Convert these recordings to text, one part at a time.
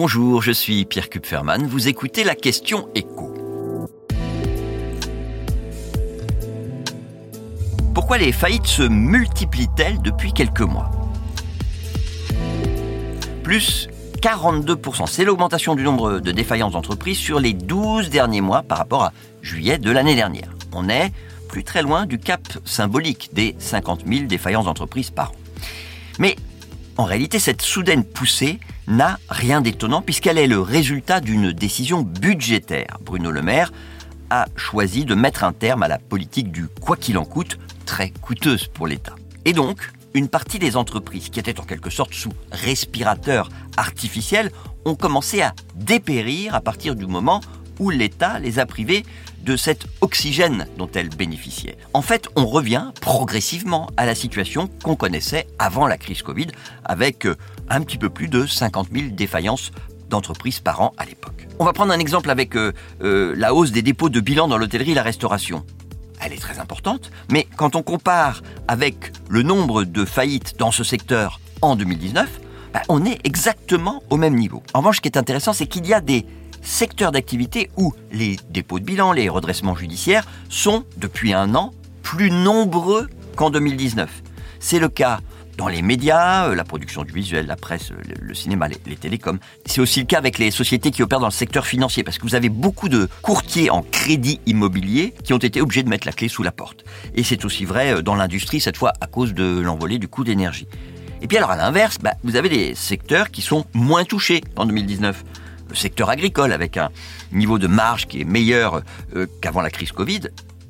Bonjour, je suis Pierre Kupferman. Vous écoutez la question écho. Pourquoi les faillites se multiplient-elles depuis quelques mois? Plus 42%. C'est l'augmentation du nombre de défaillances d'entreprises sur les 12 derniers mois par rapport à juillet de l'année dernière. On est plus très loin du cap symbolique des 50 000 défaillances d'entreprises par an. Mais en réalité, cette soudaine poussée n'a rien d'étonnant puisqu'elle est le résultat d'une décision budgétaire. Bruno Le Maire a choisi de mettre un terme à la politique du quoi qu'il en coûte, très coûteuse pour l'État. Et donc, une partie des entreprises qui étaient en quelque sorte sous respirateur artificiel ont commencé à dépérir à partir du moment où l'État les a privées de cet oxygène dont elles bénéficiaient. En fait, on revient progressivement à la situation qu'on connaissait avant la crise Covid, avec euh, un petit peu plus de 50 000 défaillances d'entreprises par an à l'époque. On va prendre un exemple avec euh, euh, la hausse des dépôts de bilan dans l'hôtellerie et la restauration. Elle est très importante, mais quand on compare avec le nombre de faillites dans ce secteur en 2019, bah, on est exactement au même niveau. En revanche, ce qui est intéressant, c'est qu'il y a des secteur d'activité où les dépôts de bilan, les redressements judiciaires sont, depuis un an, plus nombreux qu'en 2019. C'est le cas dans les médias, euh, la production du visuel, la presse, le, cinéma, les, télécoms. C'est aussi le cas avec les sociétés qui opèrent dans le secteur financier, parce que vous avez beaucoup de courtiers en crédit immobilier qui ont été obligés de mettre la clé sous la porte. Et c'est aussi vrai euh, dans l'industrie, cette fois à cause de l'envolée du coût d'énergie. Et puis alors à l'inverse, bah, vous avez des secteurs qui sont moins touchés en 2019 le secteur agricole avec un niveau de marge qui est meilleur euh, qu'avant la crise Covid,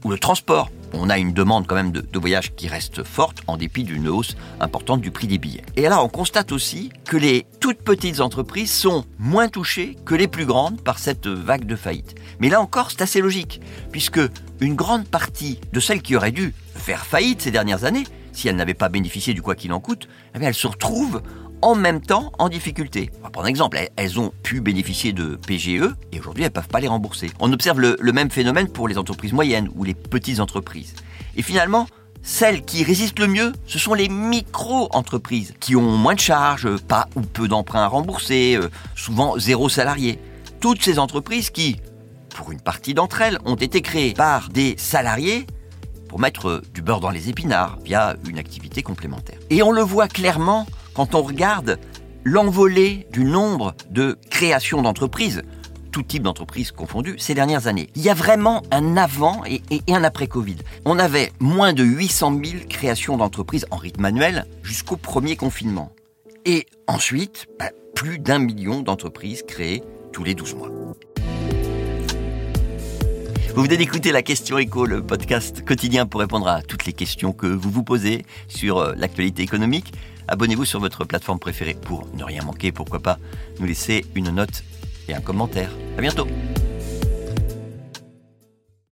ou le transport. On a une demande quand même de, de voyage qui reste forte en dépit d'une hausse importante du prix des billets. Et alors on constate aussi que les toutes petites entreprises sont moins touchées que les plus grandes par cette vague de faillite. Mais là encore, c'est assez logique, puisque une grande partie de celles qui auraient dû faire faillite ces dernières années, si elles n'avaient pas bénéficié du quoi qu'il en coûte, eh elles se retrouvent en même temps en difficulté. On va prendre un exemple, elles ont pu bénéficier de PGE et aujourd'hui elles ne peuvent pas les rembourser. On observe le, même phénomène pour les entreprises moyennes ou les petites entreprises. Et finalement, celles qui résistent le mieux, ce sont les micro-entreprises qui ont moins de charges, pas ou peu d'emprunts à rembourser, euh, souvent zéro salarié. Toutes ces entreprises qui, pour une partie d'entre elles, ont été créées par des salariés pour mettre du beurre dans les épinards via une activité complémentaire. Et on le voit clairement quand on regarde l'envolée du nombre de créations d'entreprises, tout type d'entreprises confondues, ces dernières années. Il y a vraiment un avant et, un après Covid. On avait moins de 800 000 créations d'entreprises en rythme annuel jusqu'au premier confinement. Et ensuite, bah, plus d'un million d'entreprises créées tous les 12 mois. Vous venez d'écouter la question écho, le podcast quotidien pour répondre à toutes les questions que vous vous posez sur euh, l'actualité économique. Abonnez-vous sur votre plateforme préférée pour ne rien manquer, pourquoi pas nous laisser une note et un commentaire. À bientôt.